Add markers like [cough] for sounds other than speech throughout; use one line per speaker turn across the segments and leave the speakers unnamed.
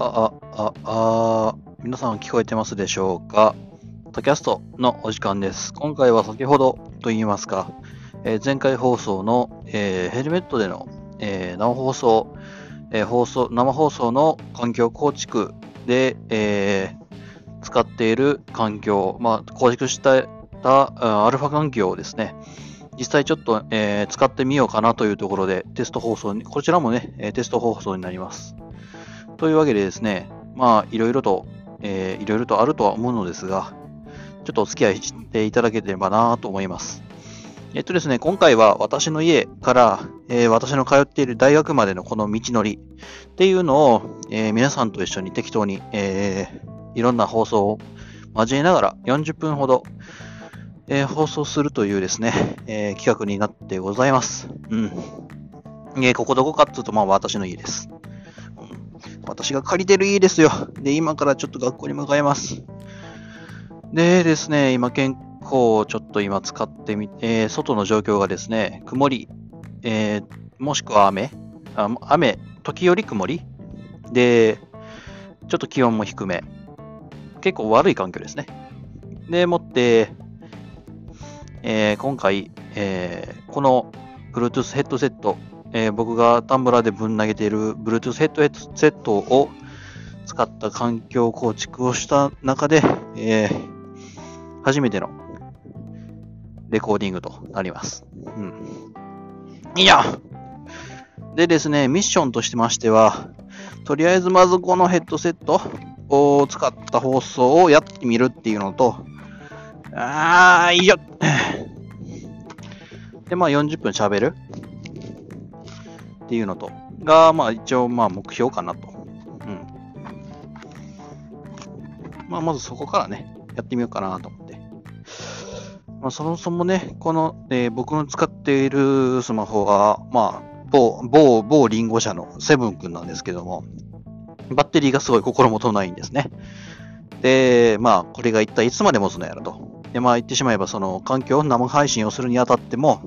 あ、あ、あ、あ皆さん聞こえてますでしょうか？タキャストのお時間です。今回は先ほどと言いますか、えー前回放送の、えーヘルメットでの、えー生放送、え放送、生放送の環境構築で、え使っている環境、まあ、構築したアルファ環境をですね、実際ちょっと、え使ってみようかなというところでテスト放送に、こちらもね、テスト放送になります。というわけでですね、まあ、いろいろと、えーいろいろとあるとは思うのですが、ちょっとお付き合いしていただければなと思います。えっとですね、今回は私の家から、えー私の通っている大学までのこの道のりっていうのを、えー皆さんと一緒に適当に、えーいろんな放送を交えながら40分ほど、え放送するというですね、え企画になってございます。うん。えここどこかっつうと、まあ私の家です。私が借りてる家ですよ。で、今からちょっと学校に向かいます。でですね、今健康をちょっと今使ってみて、外の状況がですね、曇り、えーもしくは雨あ雨、時折曇りで、ちょっと気温も低め。結構悪い環境ですね。でもって、えー今回、えーこの Bluetooth ヘッドセット、えー僕がタンブラーでぶん投げている Bluetooth ヘッドセットを使った環境構築をした中で、えー初めてのレコーディングとなります。うん。いやでですね、ミッションとしてましては、とりあえずまずこのヘッドセットを使った放送をやってみるっていうのと、あー、いいよ [laughs] で、まあ40分喋るっていうのと、が、まあ一応まあ目標かなと。うん。まあまずそこからね、やってみようかなと思って。まあそもそもね、この、えー僕の使っているスマホは、まあ、某、某、某リンゴ社のセブン君なんですけども、バッテリーがすごい心もとないんですね。で、まあ、これが一体いつまで持つのやろと。で、まあ言ってしまえば、その環境、生配信をするにあたっても、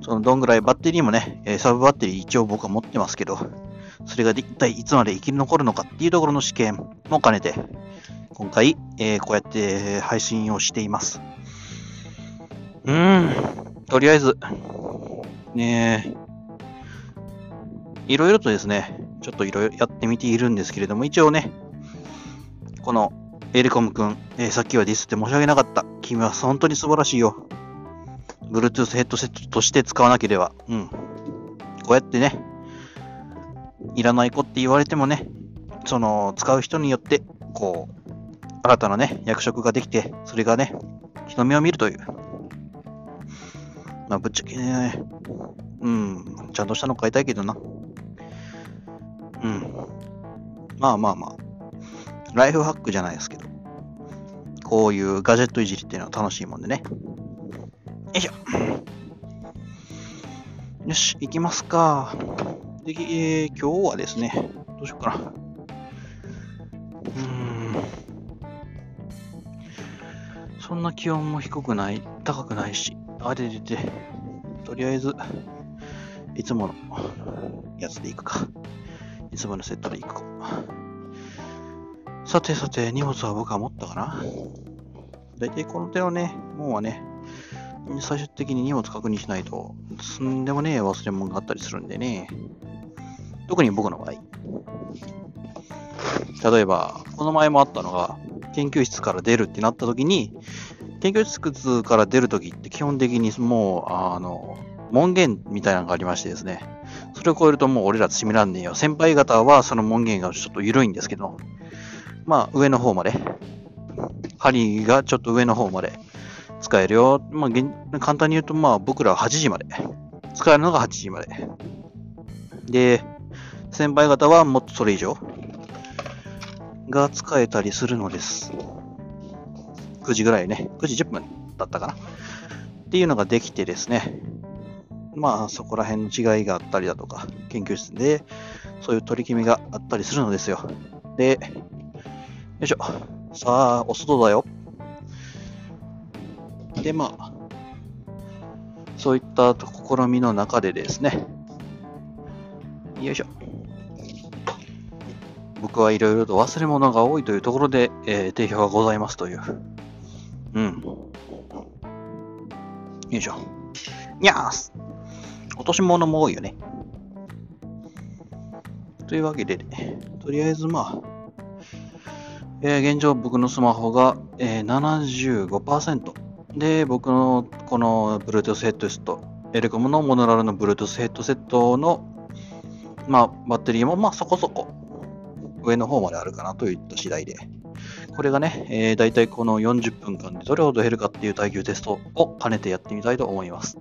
そのどんぐらいバッテリーもね、サブバッテリー一応僕は持ってますけど、それが一体いつまで生き残るのかっていうところの試験も兼ねて、今回、えーこうやって配信をしています。うーん、とりあえず、ねえ、いろいろとですね、ちょっといろいろやってみているんですけれども、一応ね、このエレコム君、えーさっきはディスって申し訳なかった。君は本当に素晴らしいよ。Bluetooth ヘッドセットとして使わなければ、うん。こうやってね、いらない子って言われてもね、その、使う人によって、こう、新たなね、役職ができて、それがね、人目を見るという。まあ、ぶっちゃけね、うん、ちゃんとしたの買いたいけどな。うん。まあまあまあ、ライフハックじゃないですけど、こういうガジェットいじりっていうのは楽しいもんでね。よいしょ。よし、行きますか。で、えー今日はですね、どうしようかな。うん。そんな気温も低くない、高くないし、あれでて、とりあえず、いつものやつで行くか。いつものセットで行くか。さてさて、荷物は僕は持ったかな大体この手のね、もんはね、最終的に荷物確認しないと、すんでもねえ忘れ物があったりするんでね。特に僕の場合。例えば、この前もあったのが、研究室から出るってなった時に、研究室から出る時って基本的にもう、あの、門限みたいなのがありましてですね。それを超えるともう俺ら閉めらんねえよ。先輩方はその門限がちょっと緩いんですけど、まあ上の方まで、針がちょっと上の方まで使えるよ。まあ、簡単に言うと、まあ、僕らは8時まで。使えるのが8時まで。で、先輩方はもっとそれ以上が使えたりするのです。9時ぐらいね。9時10分だったかな。っていうのができてですね。まあ、そこら辺の違いがあったりだとか、研究室でそういう取り決めがあったりするのですよ。で、よいしょ。さあ、お外だよ。で、まあ、そういった試みの中でですね、よいしょ。僕はいろいろと忘れ物が多いというところで、えー、定評がございますという。うん。よいしょ。にゃーす。落とし物も多いよね。というわけで、とりあえずまあ、えー、現状僕のスマホが、えー、75%。で、僕のこの Bluetooth ヘッドセット、エレコムのモノラルの Bluetooth ヘッドセットの、まあ、バッテリーもまあそこそこ上の方まであるかなといった次第で。これがね、えー、大体この40分間でどれほど減るかっていう耐久テストを兼ねてやってみたいと思います。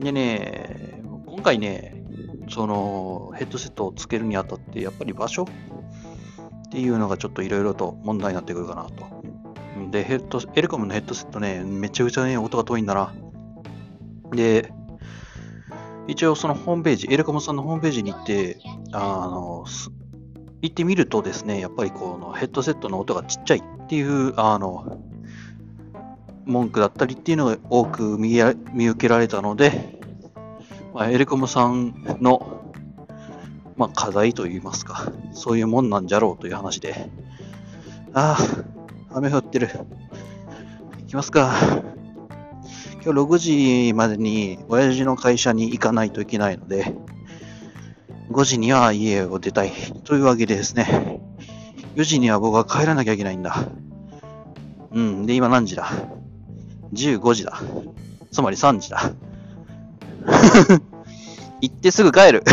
でね、今回ね、そのヘッドセットをつけるにあたって、やっぱり場所っていうのがちょっといろいろと問題になってくるかなと。で、ヘッド、エレコムのヘッドセットね、めちゃくちゃね、音が遠いんだな。で、一応そのホームページ、エレコムさんのホームページに行って、あの、行ってみるとですね、やっぱりこのヘッドセットの音がちっちゃいっていう、あの、文句だったりっていうのが多く見見受けられたので、まあ、エレコムさんの、まあ、課題といいますか、そういうもんなんじゃろうという話で、ああ、雨降ってる。行きますか。今日6時までに親父の会社に行かないといけないので、5時には家を出たい。というわけでですね、4時には僕は帰らなきゃいけないんだ。うん。で、今何時だ ?15 時だ。つまり3時だ。[laughs] 行ってすぐ帰る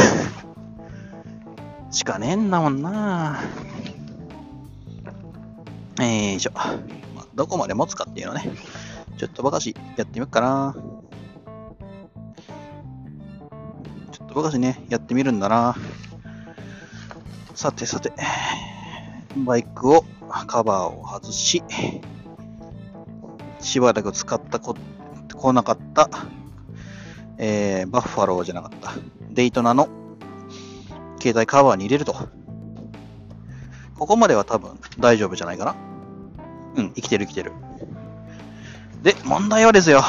しかねえんだもんなえー、よいしょ。どこまで持つかっていうのね。ちょっとばかしやってみようかな。ちょっとばかしね、やってみるんだな。さてさて、バイクを、カバーを外し、しばらく使ったこ、来なかった、えー、バッファローじゃなかった、デイトナの携帯カバーに入れると。ここまでは多分大丈夫じゃないかな。うん、生きてる生きてる。で、問題はですよ。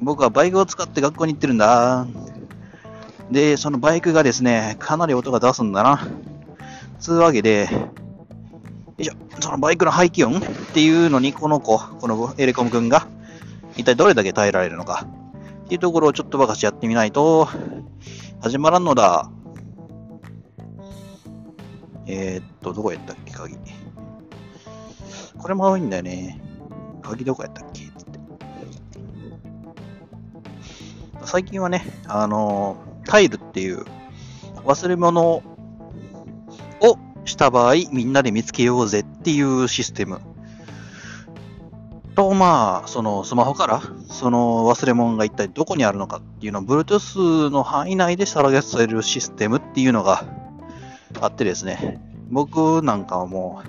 僕はバイクを使って学校に行ってるんだ。で、そのバイクがですね、かなり音が出すんだな。つうわけで、よいしょ、そのバイクの排気音っていうのに、この子、このエレコム君が、一体どれだけ耐えられるのか、っていうところをちょっとばかしやってみないと、始まらんのだ。えー、っと、どこやったっけ、鍵。これも多いんだよね。鍵どこやったっけ？って。最近はね、あのタイルっていう忘れ物をした場合、みんなで見つけようぜっていうシステム。と、まあ、そのスマホから、その忘れ物が一体どこにあるのかっていうのを、Bluetooth の範囲内でさらげされるシステムっていうのがあってですね、僕なんかはもう、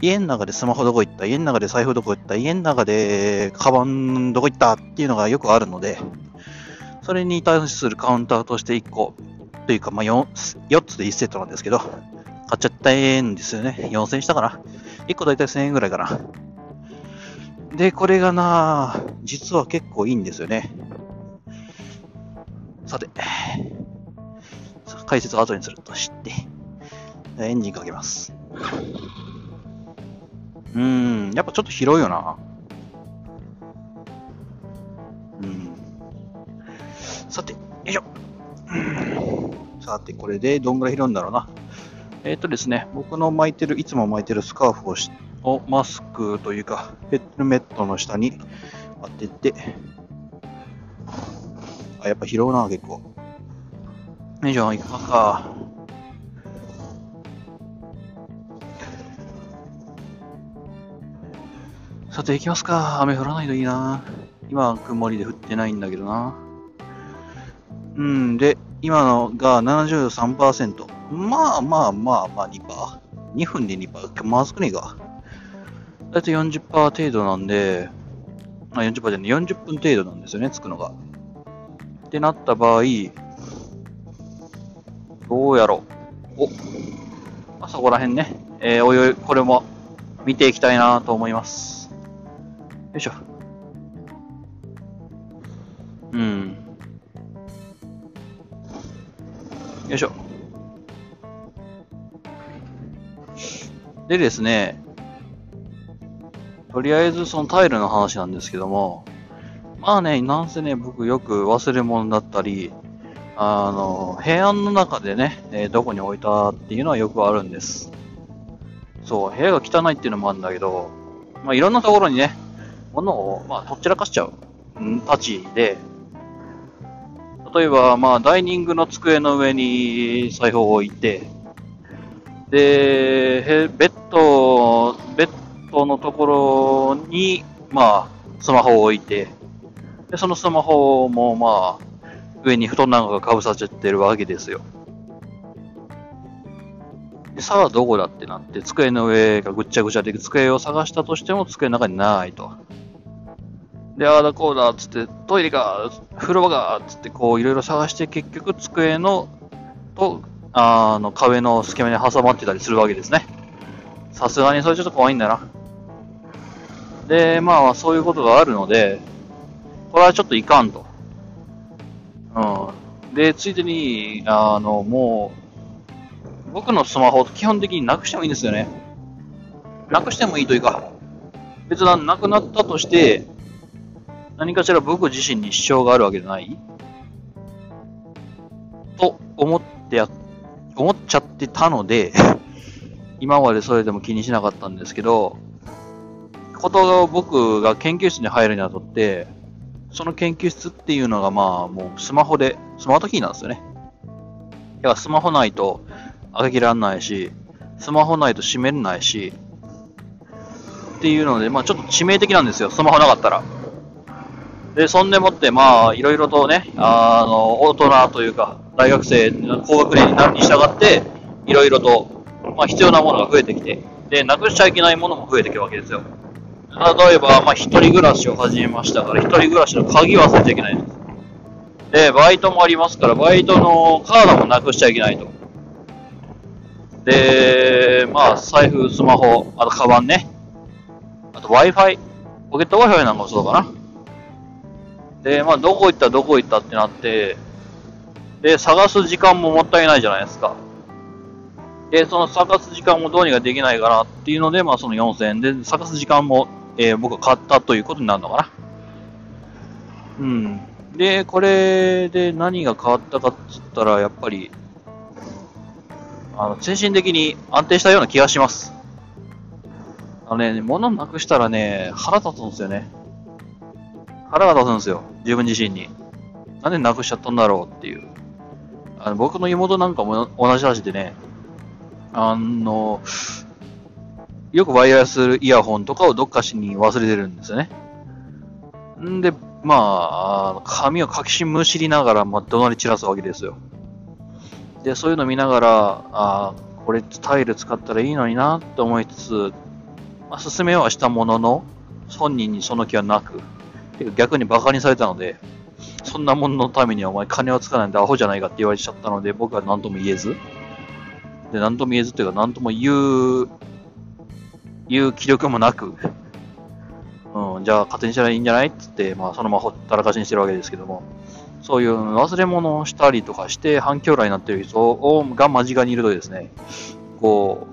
家の中でスマホどこ行った家の中で財布どこ行った家の中でカバンどこ行ったっていうのがよくあるので、それに対するカウンターとして1個、というか、まあ4、4つで1セットなんですけど、買っちゃったんですよね。4000円したかな。1個だいたい1000円ぐらいかな。で、これがな、実は結構いいんですよね。さて、解説を後にするとして、エンジンかけます。うーん、やっぱちょっと広いよな。うんさて、よいしょ。さて、これでどんぐらい拾うんだろうな。えっ、ー、とですね、僕の巻いてる、いつも巻いてるスカーフをしをマスクというか、ヘルメットの下に当てて、あ、やっぱ拾うな、結構。よいしょ、行きますか。さて、行きますか。雨降らないといいな。今、曇りで降ってないんだけどな。うん、で、今のが73%。まあまあまあまあ2%。2分で2%。まずくねえか。だいたい40%程度なんで、あ、40%じゃない、40分程度なんですよね、つくのが。ってなった場合、どうやろう。お、まあ、そこら辺ね、えー、おいおい、これも見ていきたいなと思います。よいしょ。うん。。よいしょ。でですね、とりあえずそのタイルの話なんですけども、まあね、なんせね、僕よく忘れ物だったり、あの、部屋の中でね、えー、どこに置いたっていうのはよくあるんです。そう、部屋が汚いっていうのもあるんだけど、まあいろんなところにね、物を、まあ、とっちらかしちゃう、ん、立ちで、例えば、まあ、ダイニングの机の上に財布を置いて、で、ベッド、ベッドのところに、まあ、スマホを置いて、で、そのスマホも、まあ、上に布団なんかがかぶさっちゃってるわけですよ。で、さあどこだってなって、机の上がぐっちゃぐちゃで、机を探したとしても机の中にないと。で、ああだこうだっつって、トイレが、風呂場がつってこういろいろ探して結局机のと、あの壁の隙間に挟まってたりするわけですね。さすがにそれちょっと怖いんだな。で、まあそういうことがあるので、これはちょっといかんと。うん。で、ついでに、あの、もう、僕のスマホ基本的になくしてもいいんですよね。なくしてもいいというか、別になくなったとして、何かしら僕自身に支障があるわけじゃない？と思ってや、思っちゃってたので [laughs] 今までそれでも気にしなかったんですけど、ことが僕が研究室に入るにあたって、その研究室っていうのがまあもうスマホで、スマートキーなんですよね。だからスマホないと開けらんないし、スマホないと閉めれないし、っていうので、まあちょっと致命的なんですよ、スマホなかったら。で、そんでもって、まあ、いろいろとね、あの、大人というか、大学生、高学年になるに従って、いろいろと、まあ、必要なものが増えてきて、で、なくしちゃいけないものも増えてくるわけですよ。例えば、まあ、一人暮らしを始めましたから、一人暮らしの鍵忘れちゃいけないんです。で、バイトもありますから、バイトのカードもなくしちゃいけないと。で、まあ、財布、スマホ、あと、カバンね。あと、Wi-Fi。ポケット Wi-Fi なんかもそうかな。で、まあ、どこ行ったどこ行ったってなって、で、探す時間ももったいないじゃないですか。で、その探す時間もどうにかできないかなっていうので、まあ、その4000円で探す時間も、えー、僕は買ったということになるのかな。うん。で、これで何が変わったかっつったら、やっぱり、あの、精神的に安定したような気がします。あのね、物なくしたらね、腹立つんですよね。腹が立つんですよ。自分自身に。なんでなくしちゃったんだろうっていう。あの僕の妹なんかも同じ話でね、あの、よくワイヤレスイヤホンとかをどっかしに忘れてるんですよね。んで、まあ、髪をかきしむしりながら、まあ、怒鳴り散らすわけですよ。で、そういうの見ながら、ああ、これタイル使ったらいいのになって思いつつ、まあ、進めはしたものの、本人にその気はなく、逆に馬鹿にされたので、そんなもののためにお前金をつかないんでアホじゃないかって言われちゃったので、僕は何とも言えず、で、何とも言えずっていうか、何とも言う、言う気力もなく、うん、じゃあ勝手にしたらいいんじゃないって言って、まあそのままほったらかしにしてるわけですけども、そういう忘れ物をしたりとかして反響来になってる人をが間近にいるとですね、こ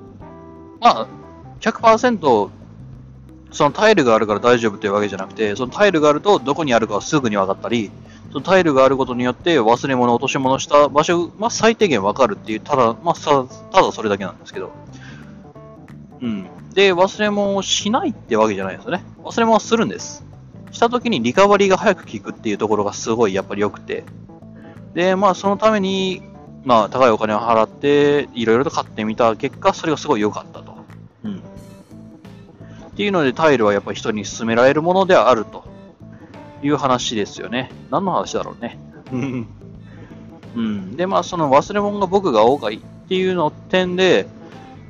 う、まあ、100%そのタイルがあるから大丈夫というわけじゃなくて、そのタイルがあるとどこにあるかはすぐに分かったり、そのタイルがあることによって忘れ物、落とし物した場所、まあ、最低限分かるっていう、ただ、まあ、ただそれだけなんですけど。うん。で、忘れ物をしないってわけじゃないですよね。忘れ物をするんです。した時にリカバリーが早く効くっていうところがすごいやっぱり良くて。で、まあそのために、まあ高いお金を払って、いろいろと買ってみた結果、それがすごい良かったと。うんっていうのでタイルはやっぱり人に勧められるものではあるという話ですよね。何の話だろうね。うん。で、まあその忘れ物が僕が多いっていうの点で、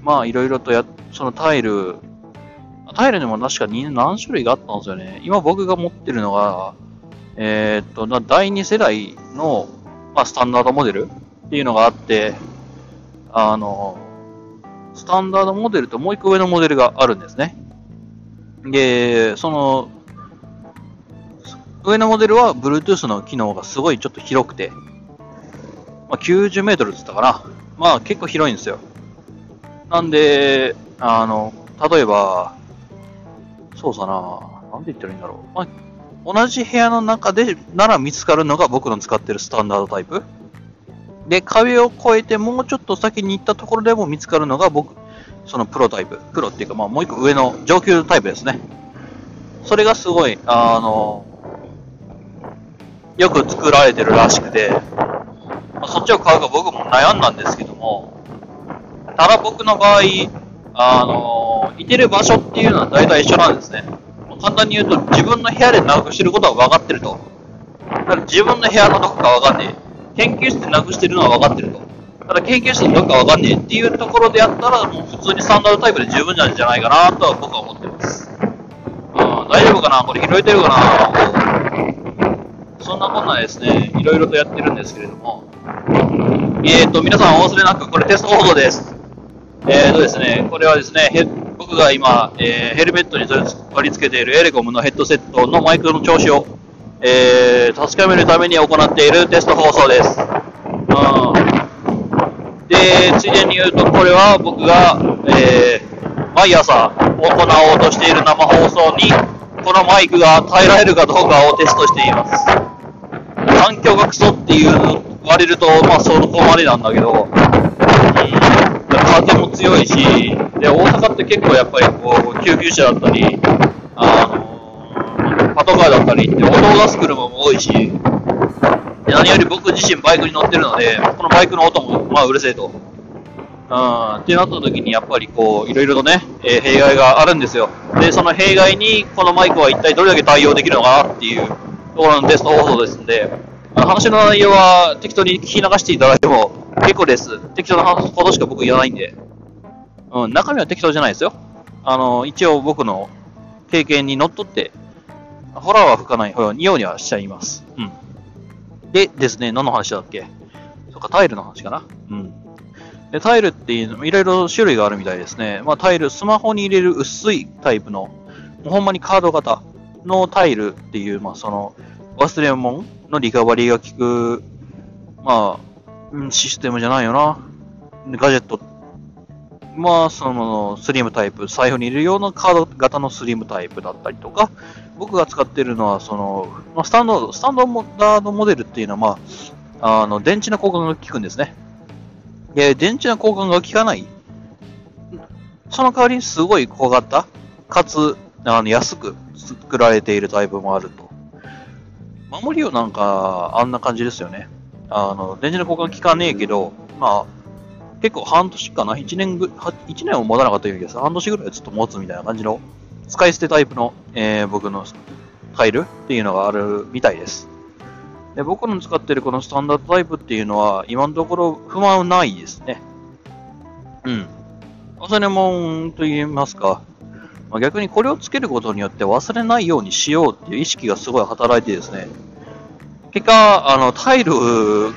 まあいろいろとや、そのタイル、タイルにも確かに何種類があったんですよね。今僕が持ってるのが、えー、っと、第2世代の、まあ、スタンダードモデルっていうのがあって、あの、スタンダードモデルともう一個上のモデルがあるんですね。で、その、上のモデルは Bluetooth の機能がすごいちょっと広くて、まあ、90メートルって言ったかな。まあ結構広いんですよ。なんで、あの、例えば、そうさな、なんて言ったらいいんだろう。まあ、同じ部屋の中でなら見つかるのが僕の使ってるスタンダードタイプ。で、壁を越えてもうちょっと先に行ったところでも見つかるのが僕、そのプロタイプ。プロっていうか、まあもう一個上の上級タイプですね。それがすごい、あの、よく作られてるらしくて、まあ、そっちを買うか僕も悩んだんですけども、ただ僕の場合、あの、いてる場所っていうのは大体一緒なんですね。簡単に言うと、自分の部屋でなくしてることは分かってると。だから自分の部屋のどこか分かんねえ。研究室でなくしてるのは分かってると。ただ研究室のどこか分かんねえっていうところでやったら、もう普通にスタンダードタイプで十分なんじゃないかなとは僕は思ってます。うん、大丈夫かな？これ拾えてるかな？そんなこんなですね、いろいろとやってるんですけれども。えーと、皆さんお忘れなく、これテスト報道です。えーとですね、これはですね、僕が今、えー、ヘルメットに取り付けているエレコムのヘッドセットのマイクの調子を、えー、確かめるために行っているテスト放送です。うん、で、ついでに言うと、これは僕が、えー、毎朝行おうとしている生放送に、このマイクが耐えられるかどうかをテストしています。環境がクソっていう言われると、まあそこまでなんだけど、うん風も強いし、で、大阪って結構やっぱりこう、救急車だったり、あのパトカーだったりって、音を出す車も多いし、何より僕自身バイクに乗ってるので、このバイクの音も、まあ、うるせえと。うん、ってなった時にやっぱりこう、いろいろとね、えー、弊害があるんですよ。で、その弊害にこのマイクは一体どれだけ対応できるのかなっていうところのテスト放送ですんで、話の内容は適当に聞き流していただいても結構です。適当なことしか僕言わないんで。うん、中身は適当じゃないですよ。あの、一応僕の経験にのっとって、ホラーは吹かないようにはしちゃいます。うん。でですね、何の話だっけ？そっか、タイルの話かな？うん。で、タイルっていうのもいろいろ種類があるみたいですね。まあ、タイル、スマホに入れる薄いタイプの、ほんまにカード型のタイルっていう、まあ、その、忘れ物のリカバリーが効く、まあ、システムじゃないよな。ガジェット。まあ、その、スリムタイプ、財布に入れるようなカード型のスリムタイプだったりとか、僕が使っているのは、その、まあ、スタンド、スタンドモダードモデルっていうのは、まあ、あの、電池の交換が効くんですね。で、電池の交換が効かない。その代わりにすごい小型、かつ、あの、安く作られているタイプもあると。守りをなんか、あんな感じですよね。あの、電池の交換効かねえけど、まあ、結構半年かな ?1 年ぐ、1年も持たなかったような気がす。半年ぐらいずっと持つみたいな感じの、使い捨てタイプの、えー、僕のタイルっていうのがあるみたいです。で僕の使ってるこのスタンダードタイプっていうのは、今のところ不満ないですね。うん。忘れ物と言いますか、まあ、逆にこれをつけることによって忘れないようにしようっていう意識がすごい働いてですね、結果、あの、タイル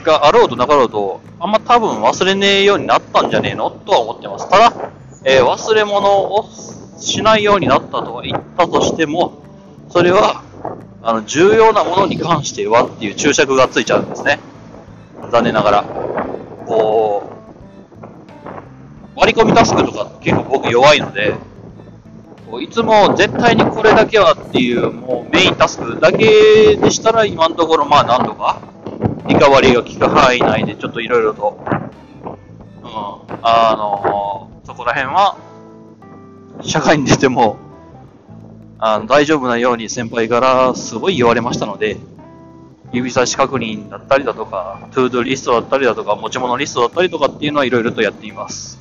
があろうとなかろうと、あんま多分忘れねえようになったんじゃねえの？とは思ってます。ただ、えー、忘れ物をしないようになったとは言ったとしても、それは、あの、重要なものに関してはっていう注釈がついちゃうんですね。残念ながら。こう、割り込みタスクとか結構僕弱いので、いつも絶対にこれだけはっていうもうメインタスクだけでしたら今のところまあなんとか。リカバリーが効く範囲内でちょっといろいろと、うん、あのー、そこら辺は社会に出てもあの大丈夫なように先輩からすごい言われましたので、指差し確認だったりだとか、トゥードゥリストだったりだとか、持ち物リストだったりとかっていうのはいろいろとやっています。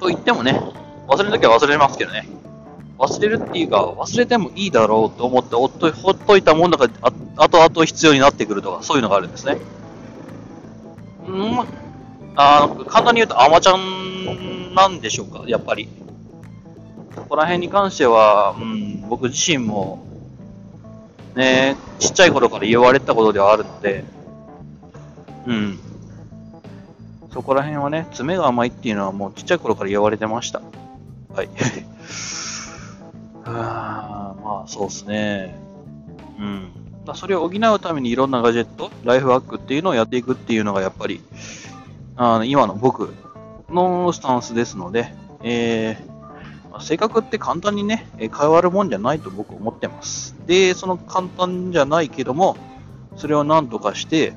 と言ってもね、忘れるときは忘れますけどね。忘れるっていうか、忘れてもいいだろうと思ってほっとほっといたもんだか、あとあと必要になってくるとか、そういうのがあるんですね。うん、あ簡単に言うと、アマちゃんなんでしょうか、やっぱり。そこら辺に関しては、うん、僕自身も、ね、ちっちゃい頃から言われたことではあるので、うん。そこら辺はね、爪が甘いっていうのはもうちっちゃい頃から言われてました。はい。あまあ、そうですね。うん。まそれを補うためにいろんなガジェット、ライフワークっていうのをやっていくっていうのがやっぱり、あの今の僕のスタンスですので、えー、性格って簡単にね、変わるもんじゃないと僕思ってます。で、その簡単じゃないけども、それを何とかして、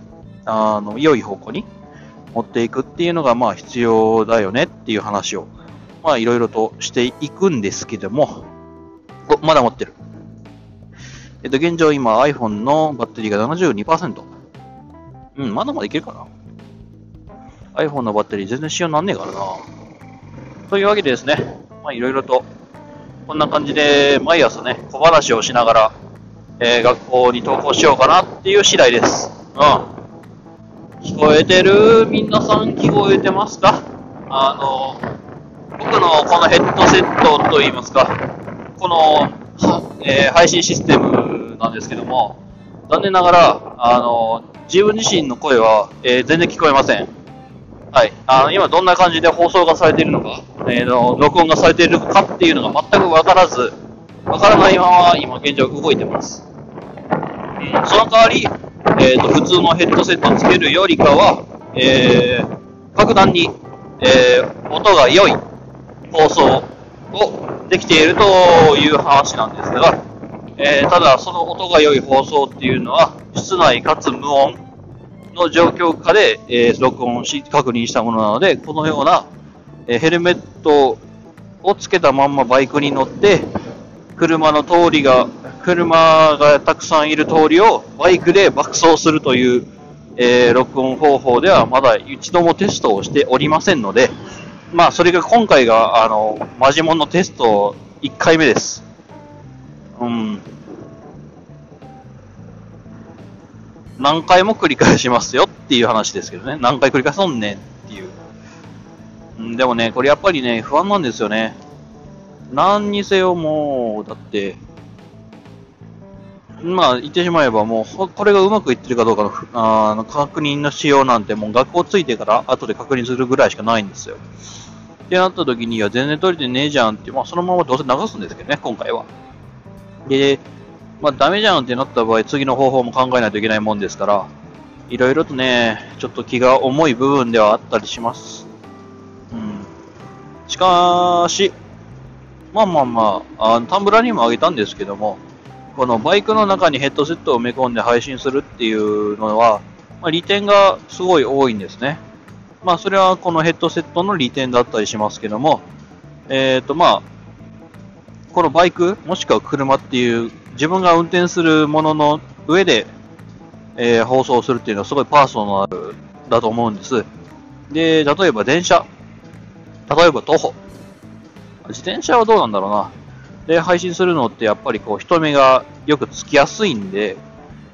あの、良い方向に持っていくっていうのが、まあ必要だよねっていう話を、まあいろいろとしていくんですけども、お、まだ持ってる。えっと、現状今 iPhone のバッテリーが72%。うん、まだまだいけるかな。iPhone のバッテリー全然使用なんねえからな。というわけでですね、まあいろいろと、こんな感じで毎朝ね、小話をしながら、えー、学校に登校しようかなっていう次第です。うん。聞こえてる？皆さん聞こえてますか？あの、僕のこのヘッドセットといいますか、この、えー、配信システムなんですけども、残念ながら、あの、自分自身の声は、えー、全然聞こえません。はい。あの、今どんな感じで放送がされているのか、えー、の、録音がされているかっていうのが全くわからず、わからないまま今現状動いてます。うん、その代わり、えーと、普通のヘッドセットをつけるよりかは、えー、格段に、えー、音が良い放送をできているという話なんですが、えー、ただその音が良い放送っていうのは室内かつ無音の状況下で、えー、録音し確認したものなのでこのような、えー、ヘルメットをつけたまんまバイクに乗って車の通りが車がたくさんいる通りをバイクで爆走するという、え、録音方法ではまだ一度もテストをしておりませんので、まあ、それが今回が、あの、マジモンのテスト1回目です。うん。何回も繰り返しますよっていう話ですけどね。何回繰り返そんねんっていう。うん、でもね、これやっぱりね、不安なんですよね。何にせよもう、だって、まあ、言ってしまえばもう、これがうまくいってるかどうかのあの確認の仕様なんて、もう学校ついてから後で確認するぐらいしかないんですよ。ってなった時には全然取れてねえじゃんって、まあそのままどうせ流すんですけどね、今回は。で、まあダメじゃんってなった場合、次の方法も考えないといけないもんですから、いろいろとね、ちょっと気が重い部分ではあったりします。うん。しかし、まあまあまあ、あタンブラーにもあげたんですけども、このバイクの中にヘッドセットを埋め込んで配信するっていうのは、まあ、利点がすごい多いんですね。まあ、それはこのヘッドセットの利点だったりしますけども、えっ、ー、と、まあ、このバイク、もしくは車っていう自分が運転するものの上で、えー、放送するっていうのはすごいパーソナルだと思うんです。で、例えば電車、例えば徒歩、自転車はどうなんだろうな。で、配信するのってやっぱりこう人目がよくつきやすいんで、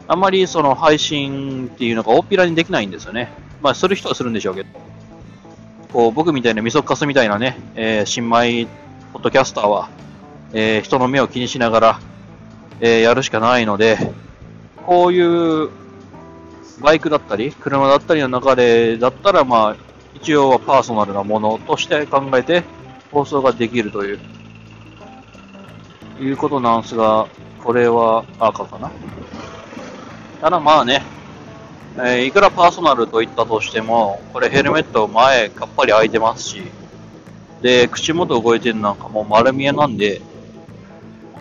あまりその配信っていうのが大っぴらにできないんですよね。まあ、する人はするんでしょうけど。こう、僕みたいなみそかすみたいなね、えー、新米ポッドキャスターは、えー、人の目を気にしながら、えー、やるしかないので、こういうバイクだったり、車だったりの中でだったら、まあ、一応はパーソナルなものとして考えて放送ができるといういうことなんですが、これは赤かな。ただまあね、えー、いくらパーソナルと言ったとしても、これヘルメット前かっぱり開いてますし、で、口元動いてるなんかもう丸見えなんで、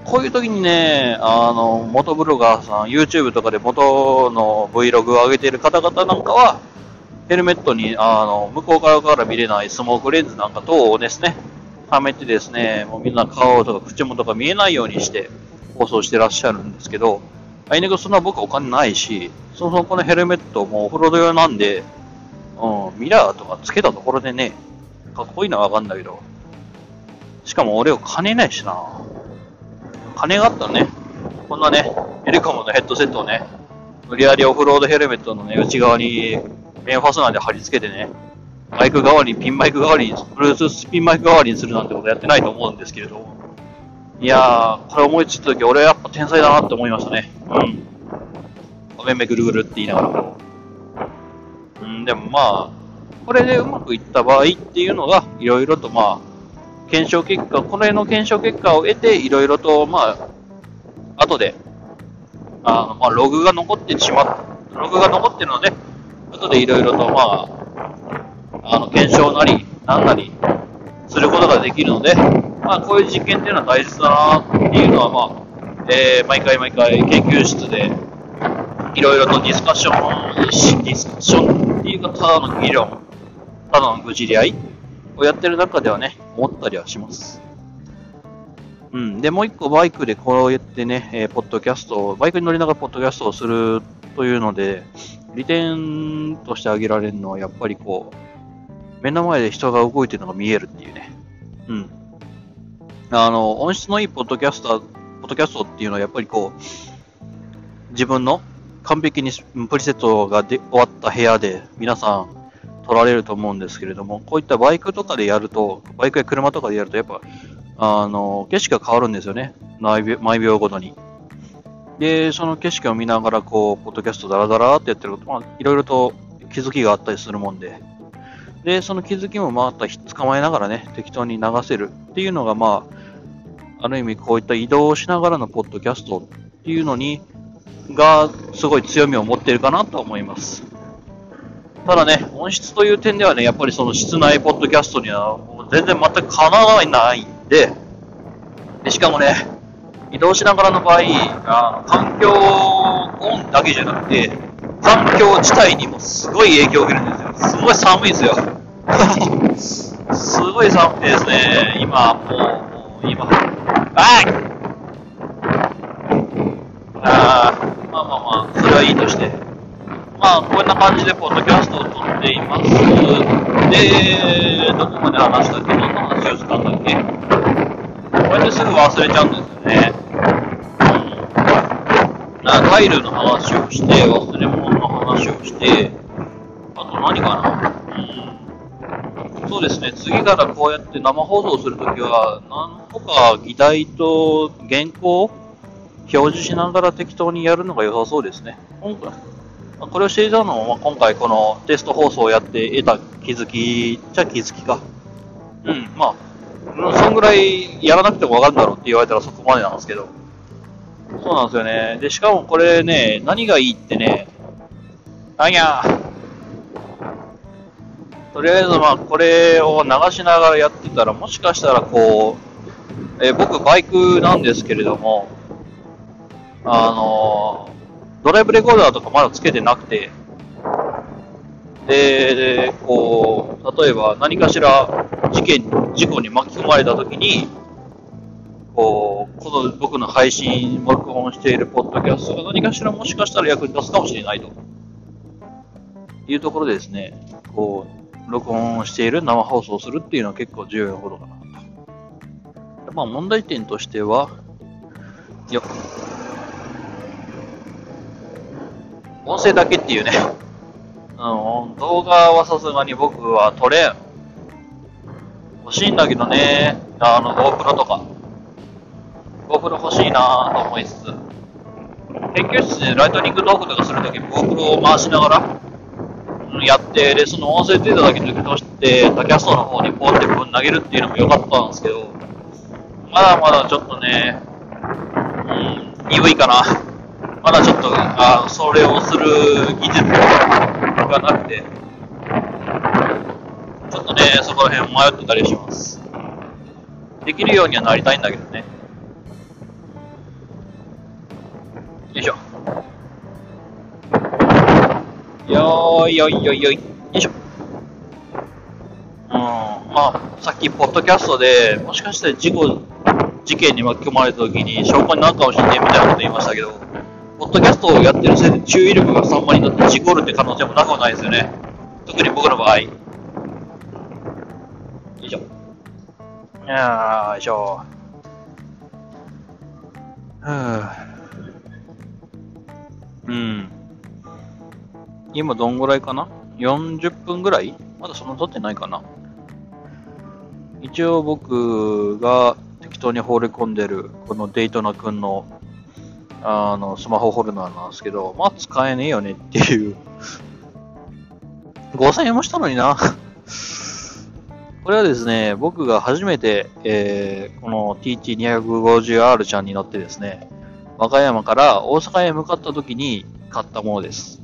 こういう時にね、あの、元ブロガーさん、YouTube とかで元の Vlog を上げてる方々なんかは、ヘルメットに、あの、向こう側から見れないスモークレンズなんか等をですね、はめてですね、もうみんな顔とか口元が見えないようにして放送してらっしゃるんですけど、あいにくそんな僕お金ないし、そもそもこのヘルメットもオフロード用なんで、うん、ミラーとかつけたところでね、かっこいいのはわかんだけど、しかも俺は金ないしな。金があったらね、こんなね、エルコムのヘッドセットをね、無理やりオフロードヘルメットのね、内側にメンファスナーで貼り付けてね、マイク代わりに、ピンマイク代わりに、Bluetooth ピンマイク代わりにするなんてことやってないと思うんですけれど、いやー、これ思いついたとき、俺やっぱ天才だなって思いましたね。うん。おめめぐるぐるって言いながらこう。ん、でもまあ、これでうまくいった場合っていうのが、いろいろとまあ、検証結果、この辺の検証結果を得て、いろいろとまあ、後で、あの、まあ、ログが残ってしまっ、ログが残ってるので、後でいろいろとまあ、あの、検証なり、なんなり、することができるので、まあ、こういう実験っていうのは大切だなっていうのは、まあ、えー、毎回毎回研究室でいろいろとディスカッション、ディスカッションっていうか、ただの議論、ただの愚痴り合いをやってる中ではね、思ったりはします。うん。で、もう一個バイクでこうやってね、えー、ポッドキャストを、バイクに乗りながらポッドキャストをするというので、利点として挙げられるのは、やっぱりこう、目の前で人が動いてるのが見えるっていうね。うん。あの、音質のいいポッドキャスト、ポッドキャストっていうのは、やっぱりこう、自分の完璧にプリセットがで終わった部屋で皆さん撮られると思うんですけれども、こういったバイクとかでやると、バイクや車とかでやると、やっぱ、あの、景色が変わるんですよね。毎秒毎秒ごとに。で、その景色を見ながら、こう、ポッドキャストダラダラってやってると、まあ、いろいろと気づきがあったりするもんで、で、その気づきもまた捕まえながらね、適当に流せるっていうのが、まあ、ある意味こういった移動しながらのポッドキャストっていうのに、がすごい強みを持ってるかなと思います。ただね、音質という点ではね、やっぱりその室内ポッドキャストには全然全くかなわないんで、でしかもね、移動しながらの場合、あ環境音だけじゃなくて、環境自体にもすごい影響を受けるんですよ。すごい寒いですよ。すごい寒くてですね、今、もう、もう今、あいあまあまあまあ、それはいいとして。まあ、こんな感じでポッドキャストを撮っています。で、どこまで話したっけ？どんな話をしたんだっけ？こうやってすぐ忘れちゃうんですよね。タイルの話をして、忘れ物の話をして、あと何かなうん。そうですね、次からこうやって生放送するときは、なんとか議題と原稿表示しながら適当にやるのが良さそうですね。今回これをしていたのも、まあ、今回このテスト放送をやって得た気づきじゃ気づきか。うん、まあ、そんぐらいやらなくてもわかるんだろうって言われたらそこまでなんですけど。そうなんですよね。で、しかもこれね、何がいいってね、あにゃとりあえずまあ、これを流しながらやってたら、もしかしたらこう、え、僕バイクなんですけれども、あの、ドライブレコーダーとかまだつけてなくて、で、こう、例えば何かしら事件、事故に巻き込まれたときに、こう、この僕の配信、録音しているポッドキャストが何かしらもしかしたら役に立つかもしれないというところでですね、こう、録音している生放送するっていうのは結構重要なことかなと。まあ問題点としては、よ音声だけっていうね。[laughs] うん、動画はさすがに僕は撮れん。欲しいんだけどね。あの、GoPro とか。僕の欲しいなと思いつつ。研究室でライトニングトークとかするとき GoPro を回しながら、やって、で、その音声データだけ抜き出して、タキャストの方にポンってぶん投げるっていうのも良かったんですけど、まだまだちょっとね、うん、鈍いかな。まだちょっと、あそれをする技術がなくて、ちょっとね、そこら辺迷ってたりします。できるようにはなりたいんだけどね。よーいよいよいよい。よいしょ。うん、まあ、さっき、ポッドキャストで、もしかして事故、事件に巻き込まれた時に証拠になるかもしれないみたいなこと言いましたけど、ポッドキャストをやってるせいで注意力が3割になって事故るって可能性もなくはないですよね。特に僕の場合。よいしょ。よいしょ。うん。今どんぐらいかな ?40 分ぐらい？まだそんな撮ってないかな？一応僕が適当に放り込んでるこのデイトナ君のあの、スマホホルダーなんですけど、まあ使えねえよねっていう5000円もしたのになこれはですね、僕が初めて、えー、この TT250R ちゃんに乗ってですね、和歌山から大阪へ向かった時に買ったものです。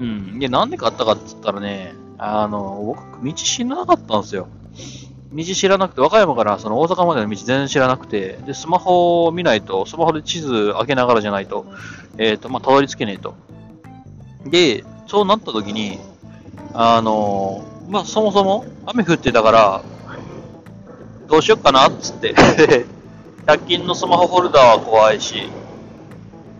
うん。で、なんで買ったかって言ったらね、あの、僕、道知らなかったんですよ。道知らなくて、和歌山からその大阪までの道全然知らなくて、で、スマホを見ないと、スマホで地図開けながらじゃないと、えっ、ー、と、まあ、たどり着けねえと。で、そうなった時に、あの、まあ、そもそも雨降ってたから、どうしよっかなっつって [laughs] 100均のスマホホルダーは怖いし、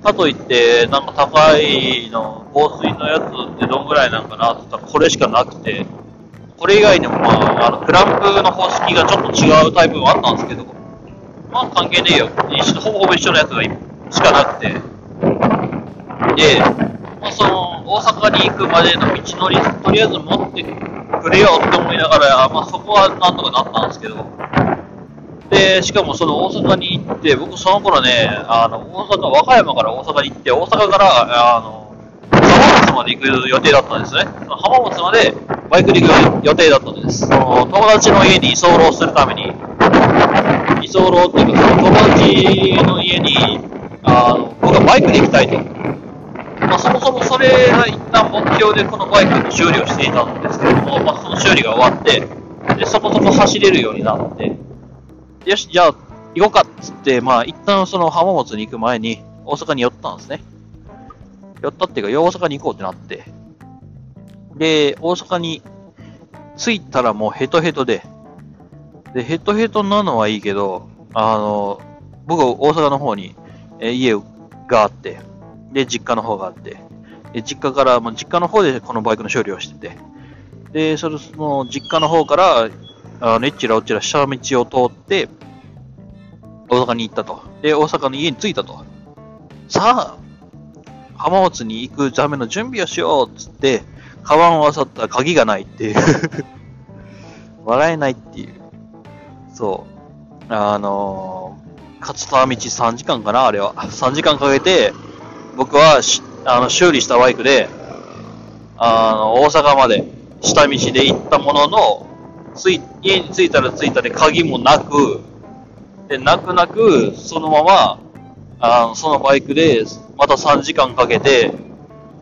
かといって、なんか高いの、防水のやつってどんぐらいなんかなって言ったらこれしかなくて、これ以外にもまあ、あの、クランプの方式がちょっと違うタイプもあったんですけど、まあ関係ねえよ。ほぼほぼ一緒のやつがしかなくて。で、まあその、大阪に行くまでの道のり、とりあえず持ってくれよって思いながら、まあそこはなんとかなったんですけど、で、しかもその大阪に行って、僕その頃ね、あの、大阪、和歌山から大阪に行って、大阪から、あの、浜松まで行く予定だったんですね。浜松までバイクで行く予定だったんです。その、友達の家に居候するために、居候っていうか、その友達の家に、あの、僕はバイクで行きたいと。まあ、そもそもそれが一旦目標でこのバイクの修理をしていたんですけれども、まあ、その修理が終わって、で、そこそこ走れるようになって、よし、じゃあ、行こうかっつって、まあ、一旦その浜松に行く前に、大阪に寄ったんですね。寄ったっていうか、大阪に行こうってなって。で、大阪に着いたらもうヘトヘトで、で、ヘトヘトなのはいいけど、あの、僕大阪の方に、え家があって、で、実家の方があって、で実家から、まあ、実家の方でこのバイクの処理をしてて、で、それ、その、実家の方から、あの、えっちらおっちら下道を通って、大阪に行ったと。で、大阪の家に着いたと。さあ、浜松に行くための準備をしようっつって、カバンを漁ったら鍵がないっていう [laughs] 笑えないっていう。そう。あのー、勝田道3時間かなあれは。3時間かけて、僕はしあの修理したバイクで、あの、大阪まで下道で行ったものの、つい、家に着いたら着いたで鍵もなく、で、泣く泣く、そのまま、あの、そのバイクで、また3時間かけて、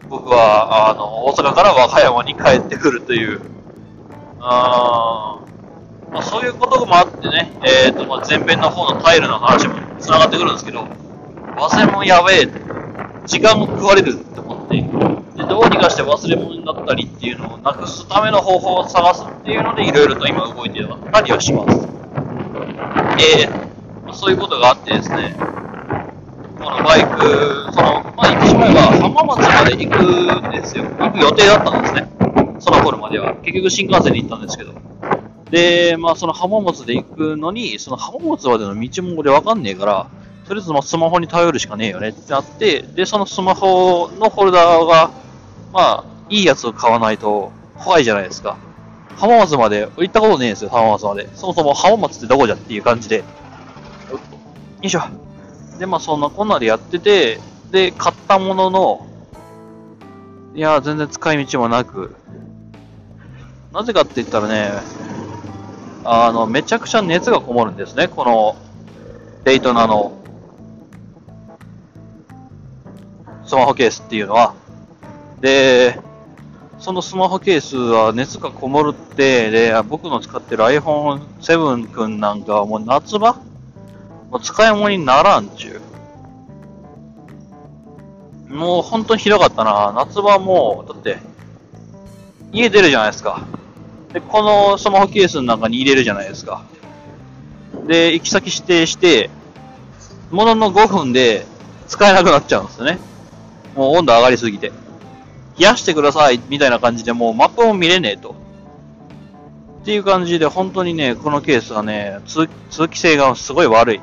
僕は、あの、大阪から和歌山に帰ってくるという、あまあ、そういうこともあってね、えっ、ー、と、まあ、前編の方のタイルの話も繋がってくるんですけど、忘れ物やべえ、時間も食われるって思って、で、どうにかして忘れ物になったりっていうのをなくすための方法を探すっていうので、いろいろと今動いてたりはします？えーそういうことがあってですね、このバイク、その、まあ、言ってしまえば浜松まで行くんですよ。行く予定だったんですね。その頃までは。結局新幹線で行ったんですけど。で、まあその浜松で行くのに、その浜松までの道も俺わかんねえから、とりあえずまスマホに頼るしかねえよねってなって、で、そのスマホのホルダーが、まあ、いいやつを買わないと怖いじゃないですか。浜松まで、行ったことねえんですよ、浜松まで。そもそも浜松ってどこじゃっていう感じで。よいしょ。で、まあそんなこんなでやってて、で、買ったものの、いや、全然使い道もなく、なぜかって言ったらね、あの、めちゃくちゃ熱がこもるんですね、この、デイトナの、スマホケースっていうのは。で、そのスマホケースは熱がこもるって、で、僕の使ってる iPhone7 君なんかはもう夏場もう使い物にならんちゅう。もう本当にひどかったな。夏場もう、だって、家出るじゃないですか。で、このスマホケースの中に入れるじゃないですか。で、行き先指定して、ものの5分で使えなくなっちゃうんですよね。もう温度上がりすぎて。冷やしてくださいみたいな感じでもうマップも見れねえと。っていう感じで本当にね、このケースはね、通通気性がすごい悪い。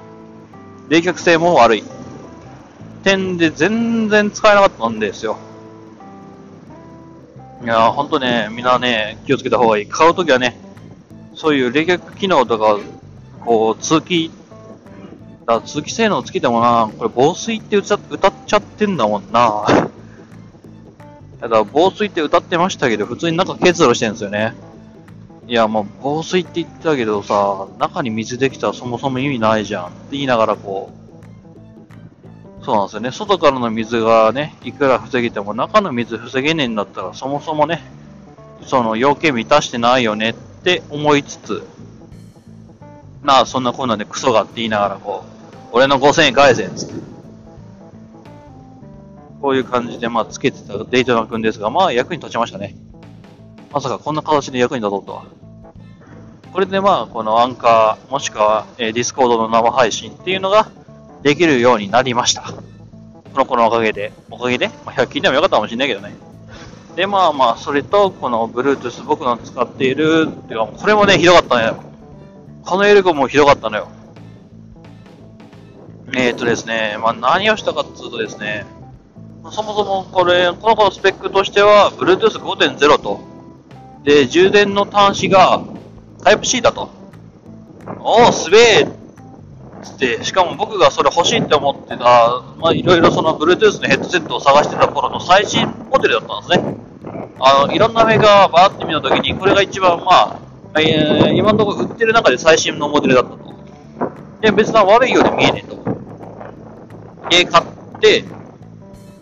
冷却性も悪い。点で全然使えなかったんですよ。いやほんとね、みんなね、気をつけた方がいい。買うときはね、そういう冷却機能とか、こう、通気、だ通気性能つけてもな、これ防水って歌っちゃってんだもんな。[laughs] だから防水って歌ってましたけど、普通に中結露してるんですよね。いや、もう防水って言ってたけどさ、中に水できたらそもそも意味ないじゃんって言いながらこう、そうなんですよね。外からの水がね、いくら防げても中の水防げねえんだったらそもそもね、その要件満たしてないよねって思いつつ、まあ、そんなこんなでクソがって言いながら、こう、俺の5000円返せんつって。こういう感じで、まあ、つけてたデイトナ君ですが、まあ、役に立ちましたね。まさかこんな形で役に立とうとは。これでまあ、このアンカー、もしくは、えー、ディスコードの生配信っていうのができるようになりました。この子のおかげで。おかげで？まあ、100均でもよかったかもしれないけどね。で、まあまあ、それと、この Bluetooth 僕の使っている、ってか、これもね、ひどかったのよ。このエルゴもひどかったのよ。えっ、とですね、まあ何をしたかっつうとですね、そもそもこれ、この子のスペックとしては、Bluetooth 5.0と、で、充電の端子がタイプ C だと。おお、すべえつって、しかも僕がそれ欲しいって思ってた、まあ、いろいろその Bluetooth のヘッドセットを探してた頃の最新モデルだったんですね。あの、いろんなメーカーバーって見たときに、これが一番まあ、えー、今のところ売ってる中で最新のモデルだったと。で、別な悪いように見えねえと。で、買って、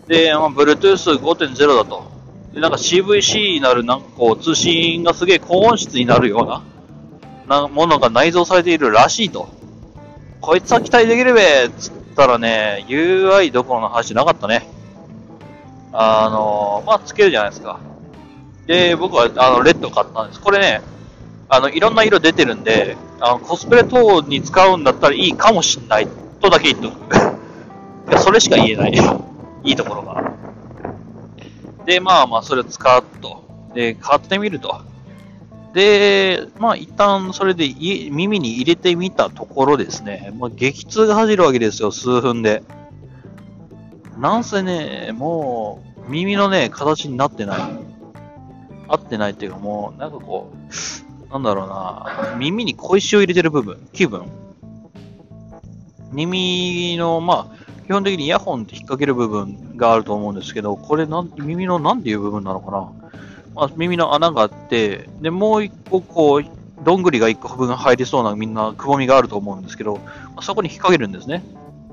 で、まあ、Bluetooth 5.0だと。で、なんか CVC になる、なんかこう、通信がすげえ高音質になるような、なものが内蔵されているらしいと。こいつは期待できるべつったらね、UI どころの話なかったね。あのまあ、つけるじゃないですか。で、僕は、あの、レッド買ったんです。これね、あの、いろんな色出てるんで、あの、コスプレ等に使うんだったらいいかもしんない。とだけ言っとく。[laughs] それしか言えない。[laughs] いいところが。で、まあまあ、それを使うと。で、買ってみると。で、まあ一旦それで耳に入れてみたところですね、まあ、激痛が走るわけですよ、数分で。なんせね、もう耳のね、形になってない。合ってないっていうかもう、なんかこう、なんだろうな、耳に小石を入れてる部分、気分。耳の、まあ、基本的にイヤホンって引っ掛ける部分があると思うんですけど、これなん、耳のなんていう部分なのかな？まあ、耳の穴があって、で、もう一個こう、どんぐりが一個分入りそうなみんなくぼみがあると思うんですけど、まあ、そこに引っ掛けるんですね。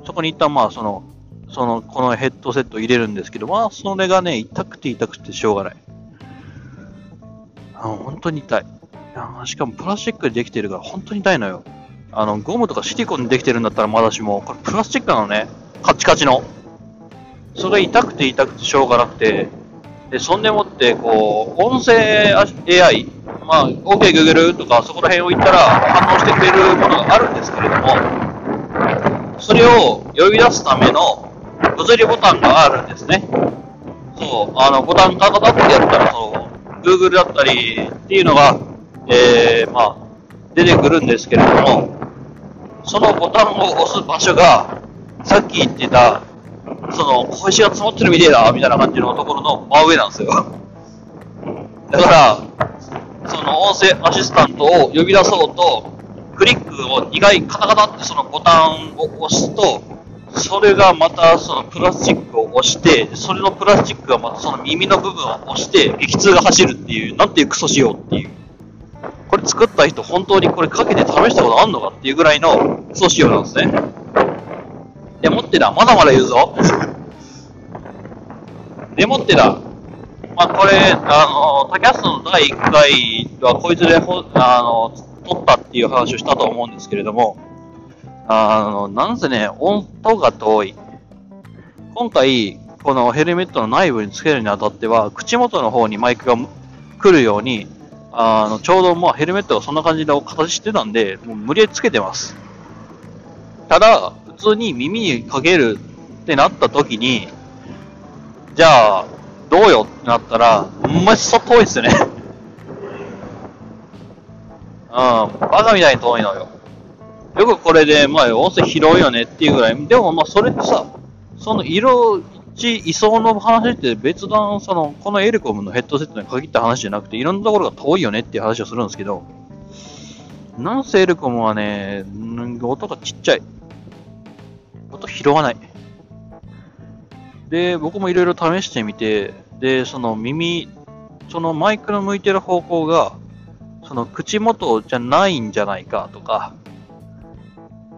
そこに一旦まあその、その、このヘッドセットを入れるんですけど、まあそれがね、痛くて痛くてしょうがない。本当に痛い。いしかもプラスチックでできてるから本当に痛いのよ。あの、ゴムとかシリコンでできてるんだったらまだしも、これプラスチックなのね。カチカチの。それ痛くて痛くてしょうがなくて、で、そんでもって、こう、音声 AI、まあ、OK Google とかそこら辺を言ったら反応してくれるものがあるんですけれども、それを呼び出すための物理ボタンがあるんですね。そう、あの、ボタンカタカタってやったら、そう、Google だったりっていうのが、えー、まあ、出てくるんですけれども、そのボタンを押す場所が、さっき言ってたその、小石が積もってるみてえだ、みたいな感じのところの真上なんですよ。だから、その音声アシスタントを呼び出そうと、クリックを2回カタカタってそのボタンを押すと、それがまたそのプラスチックを押して、それのプラスチックがまたその耳の部分を押して、激痛が走るっていう、なんていうクソしようっていう。これ作った人本当にこれかけて試したことあんのかっていうぐらいのクソ仕様なんですね。でもってな、まだまだ言うぞ。でもってな、まあ、これ、あの、タキャストの第1回はこいつでほ、あの、撮ったっていう話をしたと思うんですけれども、あの、なんせね、音が遠い。今回、このヘルメットの内部につけるにあたっては、口元の方にマイクが来るように、あの、ちょうどまあヘルメットがそんな感じの形してたんで、もう無理やりつけてます。ただ、普通に耳にかけるってなった時に、じゃあ、どうよってなったら、ほんまにそ遠いっすよね [laughs] うん、バカみたいに遠いのよ。よくこれで、まあ、音声拾うよねっていうぐらい。でも、まあ、それってさ、その色一位相の話って別段、その、このエルコムのヘッドセットに限った話じゃなくて、いろんなところが遠いよねっていう話をするんですけど、なんせエルコムはね、音がちっちゃい。音拾わない。で、僕もいろいろ試してみて、で、その耳、そのマイクの向いてる方向が、その口元じゃないんじゃないかとか、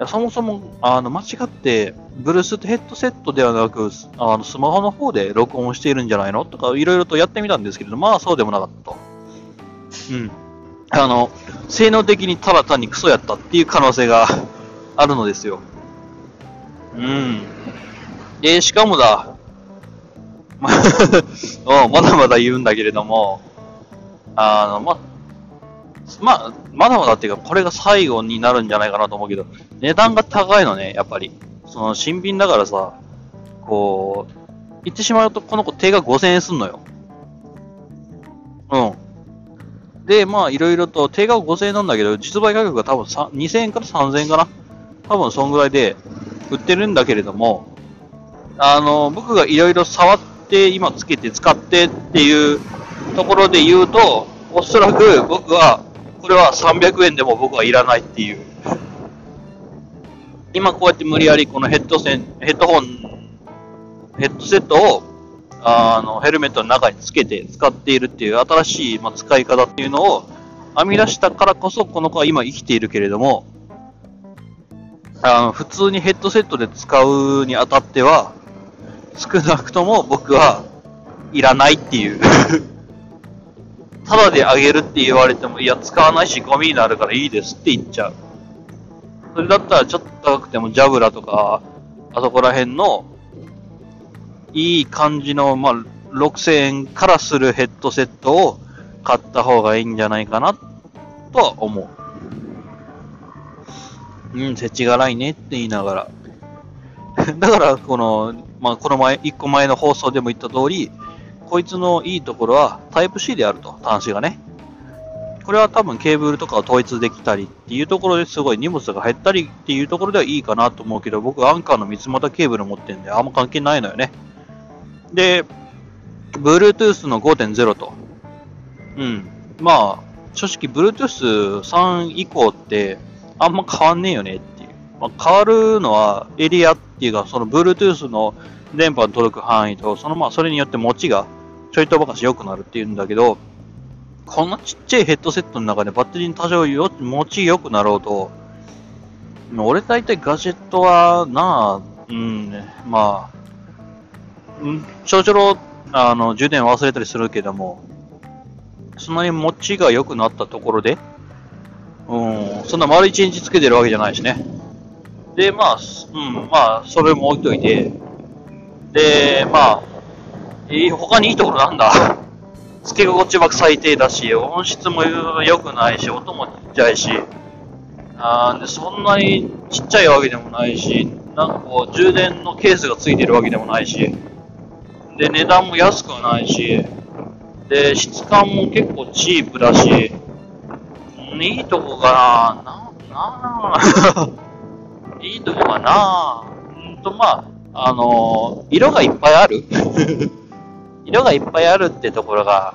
そもそも、あの、間違って、ブルースヘッドセットではなく、あの、スマホの方で録音しているんじゃないの？とか、いろいろとやってみたんですけれど、まあ、そうでもなかったと。うん。あの、性能的にただ単にクソやったっていう可能性があるのですよ。うん。で、しかもだ、ま [laughs] まだまだ言うんだけれども、あの、ま、ま、まだまだっていうか、これが最後になるんじゃないかなと思うけど、値段が高いのね、やっぱり。その、新品だからさ、こう、言ってしまうと、この子定価5000円すんのよ。うん。で、まあ、いろいろと、定価5000円なんだけど、実売価格が多分2000円から3000円かな多分そんぐらいで売ってるんだけれども、あの、僕がいろいろ触って、今つけて使ってっていうところで言うと、おそらく僕は、これは300円でも僕はいらないっていう。今こうやって無理やりこのヘッドセン、ヘッドホン、ヘッドセットをあの、ヘルメットの中につけて使っているっていう新しい、ま、使い方っていうのを編み出したからこそ、この子は今生きているけれども、あの普通にヘッドセットで使うにあたっては、少なくとも僕はいらないっていうただであげるって言われても、いや、使わないしゴミになるからいいですって言っちゃう。それだったらちょっと高くてもジャブラとか、あそこら辺のいい感じの、まあ、6000円からするヘッドセットを買った方がいいんじゃないかな、とは思う。うん、せちがらいねって言いながら。[laughs] だから、この、まあ、この前、一個前の放送でも言った通り、こいつのいいところはタイプ C であると、端子がね。これは多分ケーブルとかを統一できたりっていうところですごい荷物が減ったりっていうところではいいかなと思うけど、僕アンカーの三つ股ケーブル持ってるんであんま関係ないのよね。で、Bluetooth の5.0と。うん。まあ、正直 Bluetooth3 以降ってあんま変わんねえよねっていう。まあ、変わるのはエリアっていうか、その Bluetooth の電波に届く範囲と、そのまあ、それによって持ちがちょいとばかし良くなるっていうんだけど、こんなちっちゃいヘッドセットの中でバッテリーに多少よ持ち良くなろうと、俺大体ガジェットはなあ、うん、まあ、ちょろちょろ、あの、充電忘れたりするけども、そんなに持ちが良くなったところで、うん、そんな丸一日つけてるわけじゃないしね。で、まあ、うん、まあ、それも置いといて、で、まあ、え他にいいところなんだ。[laughs] つけ心地は最低だし、音質も良くないし、音もちっちゃいし、あーでそんなにちっちゃいわけでもないし、なんかこう、充電のケースがついてるわけでもないし、で、値段も安くないし、で、質感も結構チープだし、いいとこかなな、ないいとこかなうんと、まあ、あのー、色がいっぱいある [laughs] 色がいっぱいあるってところが、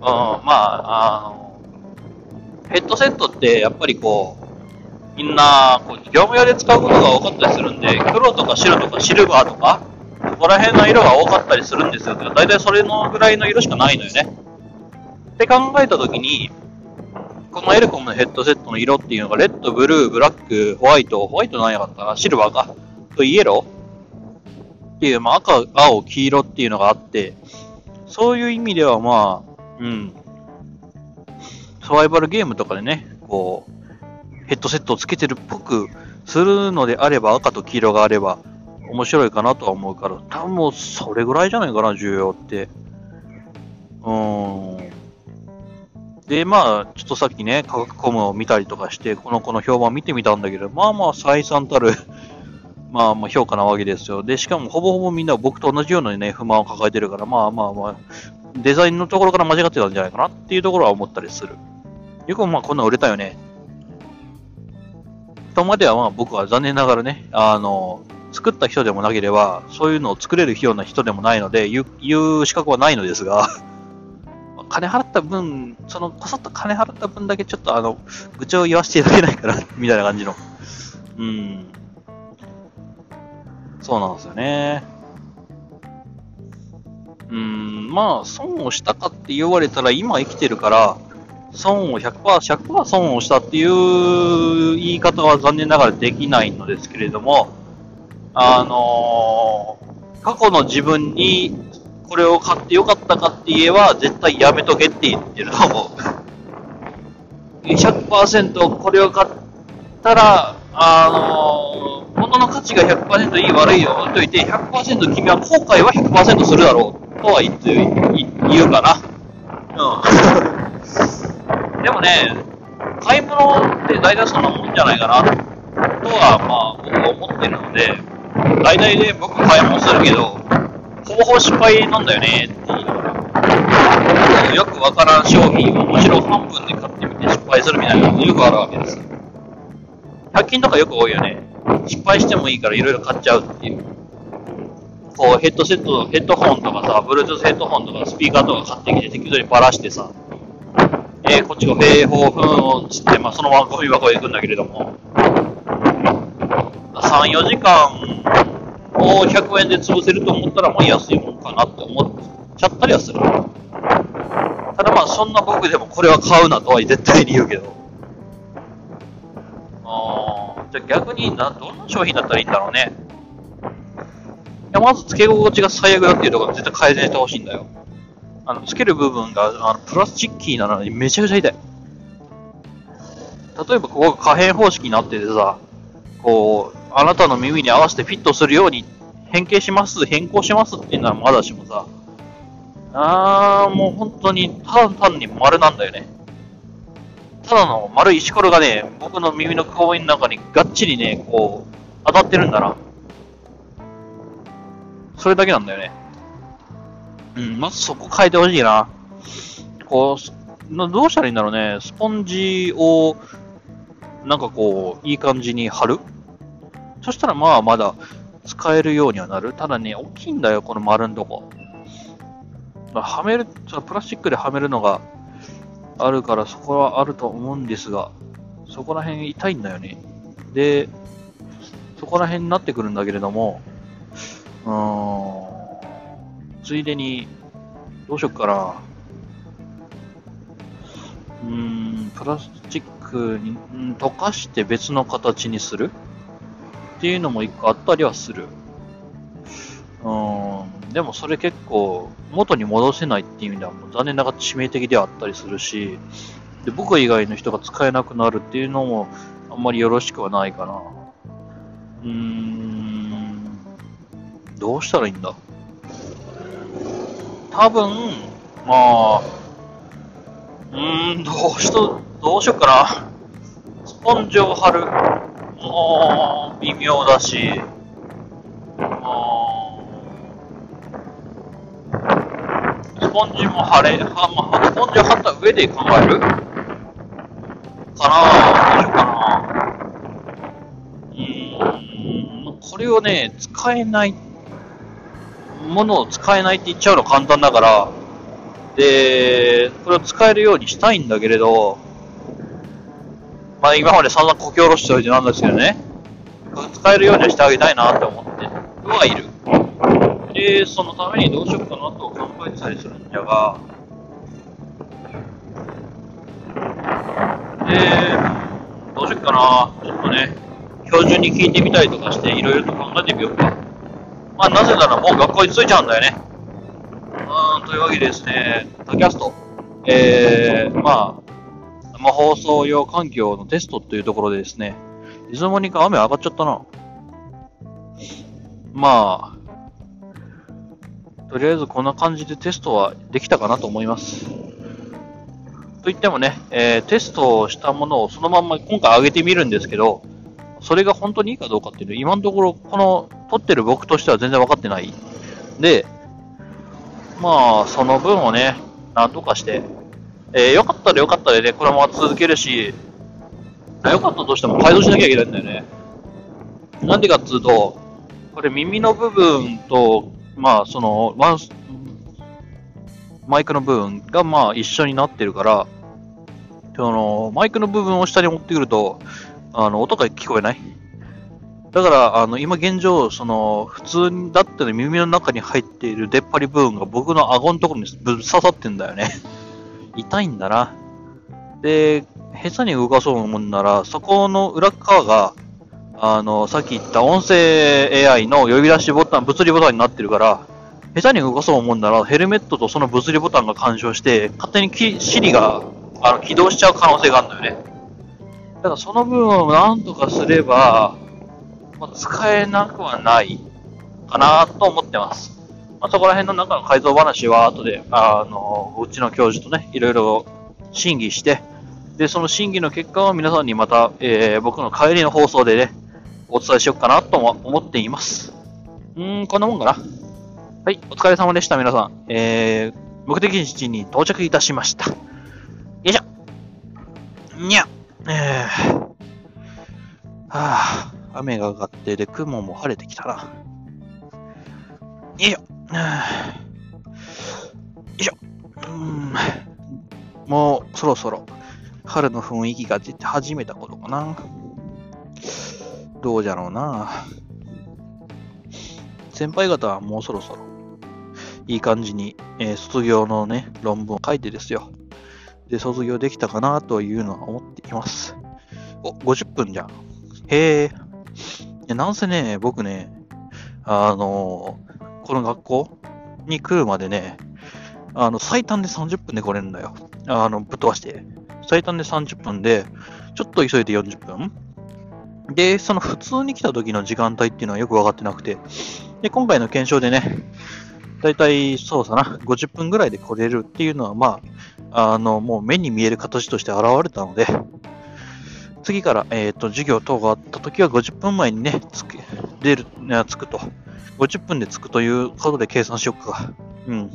うん、まあ、あのヘッドセットってやっぱりこう、みんな、こう、業務用で使うことが多かったりするんで、黒とか白とかシルバーとか、ここら辺の色が多かったりするんですよ。だいたいそれのぐらいの色しかないのよね。って考えたときに、このエルコムのヘッドセットの色っていうのが、レッド、ブルー、ブラック、ホワイト、ホワイトなんやかったな、シルバーか、とイエロー？っていう、まあ、赤、青、黄色っていうのがあって、そういう意味ではまあ、うん、サバイバルゲームとかでね、こう、ヘッドセットをつけてるっぽくするのであれば、赤と黄色があれば、面白いかなとは思うから、多分もうそれぐらいじゃないかな、重要って。うーん。で、まあ、ちょっとさっきね、価格コムを見たりとかして、この子の評判を見てみたんだけど、まあまあ、再三たる [laughs] まあまあ評価なわけですよ。で、しかもほぼほぼみんな僕と同じようなね、不満を抱えてるから、まあまあまあ、デザインのところから間違ってたんじゃないかなっていうところは思ったりする。よくまあこんな売れたよね。とまではまあ僕は残念ながらね、あの、作った人でもなければ、そういうのを作れるような人でもないので、言う言う資格はないのですが、金払った分、その、こそっと金払った分だけちょっとあの、愚痴を言わせていただけないかな、[laughs] みたいな感じの。うん。そうなんですよね。うん、まあ、損をしたかって言われたら、今生きてるから、損を100%、100%損をしたっていう言い方は残念ながらできないのですけれども、あのー、過去の自分にこれを買ってよかったかって言えば、絶対やめとけって言ってると思う。100%これを買ったら、あのー、物の価値が100%いい悪いを置いといて、100%君は後悔は100%するだろうとは言って言うかな。うん。でもね、買い物って大体そんなもんじゃないかな、とは、まあ、僕は思ってるので、大体ね、僕買い物するけど、ほぼ失敗なんだよね、っていう。よくわからん商品をむしろ半分で買ってみて失敗するみたいなのよくあるわけです。100均とかよく多いよね。失敗してもいいからいろいろ買っちゃうっていう。こうヘッドセット、ヘッドホンとかさ、Bluetooth ヘッドホンとかスピーカーとか買ってきて適当にばらしてさ、えー、こっちが平方分をつって、まあ、そのままゴミ箱へ行くんだけれども、3、4時間を100円で潰せると思ったら、まあ安いもんかなって思っちゃったりはする。ただまあ、そんな僕でもこれは買うなとは絶対に言うけど。ああじゃあ逆にな、どんな商品だったらいいんだろうね。いやまず付け心地が最悪だっていうところは絶対改善してほしいんだよ。あの、つける部分が、あの、プラスチッキーなのにめちゃくちゃ痛い。例えばここが可変方式になっててさ、こう、あなたの耳に合わせてフィットするように変形します、変更しますっていうのはまだしもさ、あー、もう本当に、ただ単に丸なんだよね。ただの丸石ころがね、僕の耳の公園の中にがっちりね、こう、当たってるんだな。それだけなんだよね。うん、まずそこ変えてほしいな。こう、どうしたらいいんだろうね。スポンジを、なんかこう、いい感じに貼るそしたらまあまだ使えるようにはなる？ただね、大きいんだよ、この丸のとこ。はめる、そのプラスチックではめるのがあるから、そこはあると思うんですが、そこら辺痛いんだよね。で、そこら辺になってくるんだけれども、うーん、ついでに、どうしよっかな。うーん、プラスチックに、ん、溶かして別の形にする？っていうのも一個あったりはする。うん、でもそれ結構、元に戻せないっていう意味ではもう残念ながら致命的ではあったりするし、で僕以外の人が使えなくなるっていうのもあんまりよろしくはないかな。うーん、どうしたらいいんだ？多分、まあ、うーん、どうしと、どうしよっかな。スポンジを貼る。もう、微妙だし、スポンジも貼れ、は、まあ、スポンジを貼った上で考える？かなどうしようかな。うーん、これをね、使えないものを使えないって言っちゃうの簡単だから、で、これを使えるようにしたいんだけれど、まあ今まで散々こき下ろしておいてなんですけどね、使えるようにしてあげたいなって思ってはいる。で、そのためにどうしようかなと考えてたりするんじゃが、で、どうしようかな、ちょっとね、標準に聞いてみたりとかして、いろいろと考えてみようか。まあ、なぜならもう学校に着いちゃうんだよね。うん、というわけでですね、タキャスト、えー、まあ、生放送用環境のテストというところでですね、いつの間にか雨上がっちゃったな。まあ、とりあえずこんな感じでテストはできたかなと思います。といってもね、えー、テストをしたものをそのまんま今回上げてみるんですけど、それが本当にいいかどうかっていうのは、今のところ、この撮ってる僕としては全然分かってない。で、まあ、その分をね、なんとかして、えー、よかったらよかったでね、これも続けるし、よかったとしても改造しなきゃいけないんだよね。なんでかっつうと、これ耳の部分と、まあ、その、ワン、マイクの部分がまあ一緒になってるから、その、マイクの部分を下に持ってくると、あの、音が聞こえない。だから、あの、今現状、その、普通にだったら耳の中に入っている出っ張り部分が僕の顎のところにぶっ刺さってんだよね。[laughs] 痛いんだな。で、下手に動かそう思うんなら、そこの裏側が、あの、さっき言った音声 AI の呼び出しボタン、物理ボタンになってるから、下手に動かそう思うんなら、ヘルメットとその物理ボタンが干渉して、勝手にシリがあの起動しちゃう可能性があるんだよね。だからその分をなんとかすれば、まあ、使えなくはないかなと思ってます。まあ、そこら辺の中の改造話は後で、あの、うちの教授とね、いろいろ審議して、で、その審議の結果を皆さんにまた、えー、僕の帰りの放送でね、お伝えしようかなとも思っています。うーん、こんなもんかな。はい、お疲れ様でした、皆さん。えー、目的地に到着いたしました。よいしょ。にゃ。えー、はあ、雨が上がって、で、雲も晴れてきたな。よいしょ。よいしょ。うん、もう、そろそろ、春の雰囲気が出て始めたことかな。どうじゃろうな。先輩方はもうそろそろ、いい感じに、えー、卒業のね、論文を書いてですよ。で、卒業できたかなというのは思っています。お、50分じゃん。へえ。なんせね、僕ね、あのー、この学校に来るまでね、あの、最短で30分で来れるんだよ。あの、ぶっ飛ばして。最短で30分で、ちょっと急いで40分。で、その普通に来た時の時間帯っていうのはよくわかってなくて、で、今回の検証でね、だいたいそうさな、50分ぐらいで来れるっていうのは、まあ、あの、もう目に見える形として現れたので、次から、えっ、ー、と、授業等があった時は50分前にね、つく、出る、つくと。50分で着くということで計算しよっか。うん。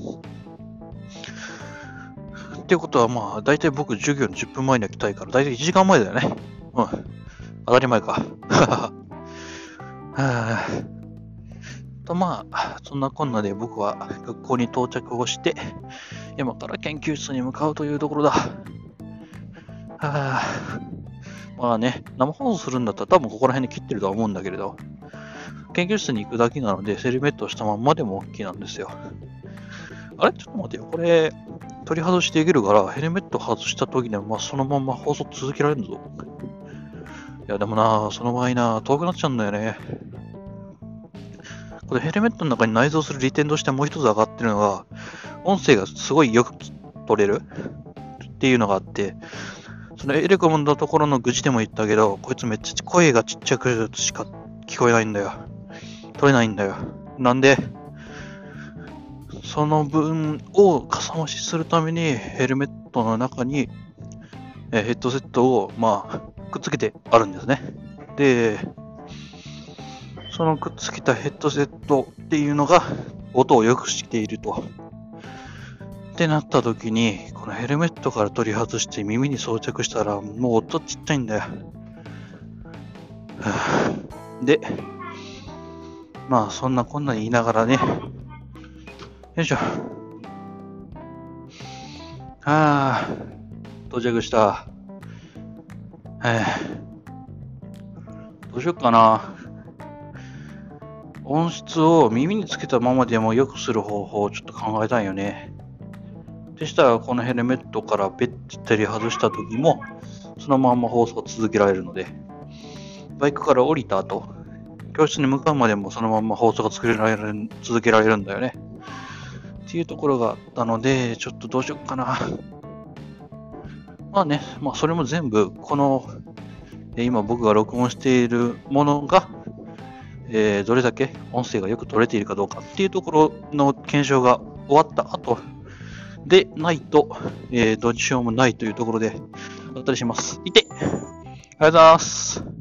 っていうことは、まあ、大体僕、授業の10分前には来たいから、大体1時間前だよね。うん。当たり前か。[laughs] はあ、と、まあ、そんなこんなで僕は学校に到着をして、今から研究室に向かうというところだ。はあ、まあね、生放送するんだったら多分ここら辺で切ってるとは思うんだけれど、研究室に行くだけなので、セルメットをしたまんまでも OK なんですよ。あれ？ちょっと待ってよ。これ、取り外していけるから、ヘルメット外した時には、まあ、そのまま放送続けられるぞ。いや、でもな、その場合な、遠くなっちゃうんだよね。これヘルメットの中に内蔵する利点としてもう一つ上がってるのが、音声がすごいよく取れる？っていうのがあって、そのエレコムのところの愚痴でも言ったけど、こいつめっちゃ声がちっちゃくしか聞こえないんだよ。取れないんだよ。なんで、その分をかさ増しするためにヘルメットの中にヘッドセットを、まあ、くっつけてあるんですね。で、そのくっつけたヘッドセットっていうのが音を良くしていると。ってなった時に、このヘルメットから取り外して耳に装着したらもう音ちっちゃいんだよ。で、まあそんなこんな言いながらね、よいしょ。ああ、到着した。えどうしよっかな。音質を耳につけたままでも良くする方法をちょっと考えたいよね。でしたら、このヘルメットからベッテリ外した時も、そのまま放送を続けられるので、バイクから降りた後、教室に向かうまでもそのまま放送が作れられる続けられるんだよね。っていうところがあったので、ちょっとどうしようかな。[laughs] まあね、まあそれも全部、この、今僕が録音しているものが、えー、どれだけ音声がよく取れているかどうかっていうところの検証が終わった後でないと、えー、どうしようもないというところであったりします。いてありがとうございます。